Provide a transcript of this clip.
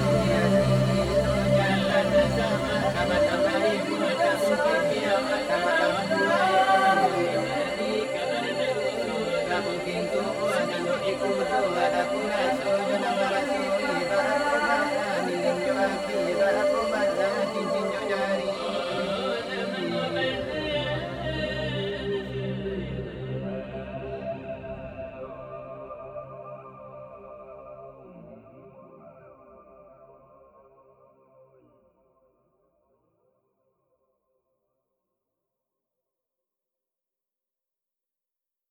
Yeah.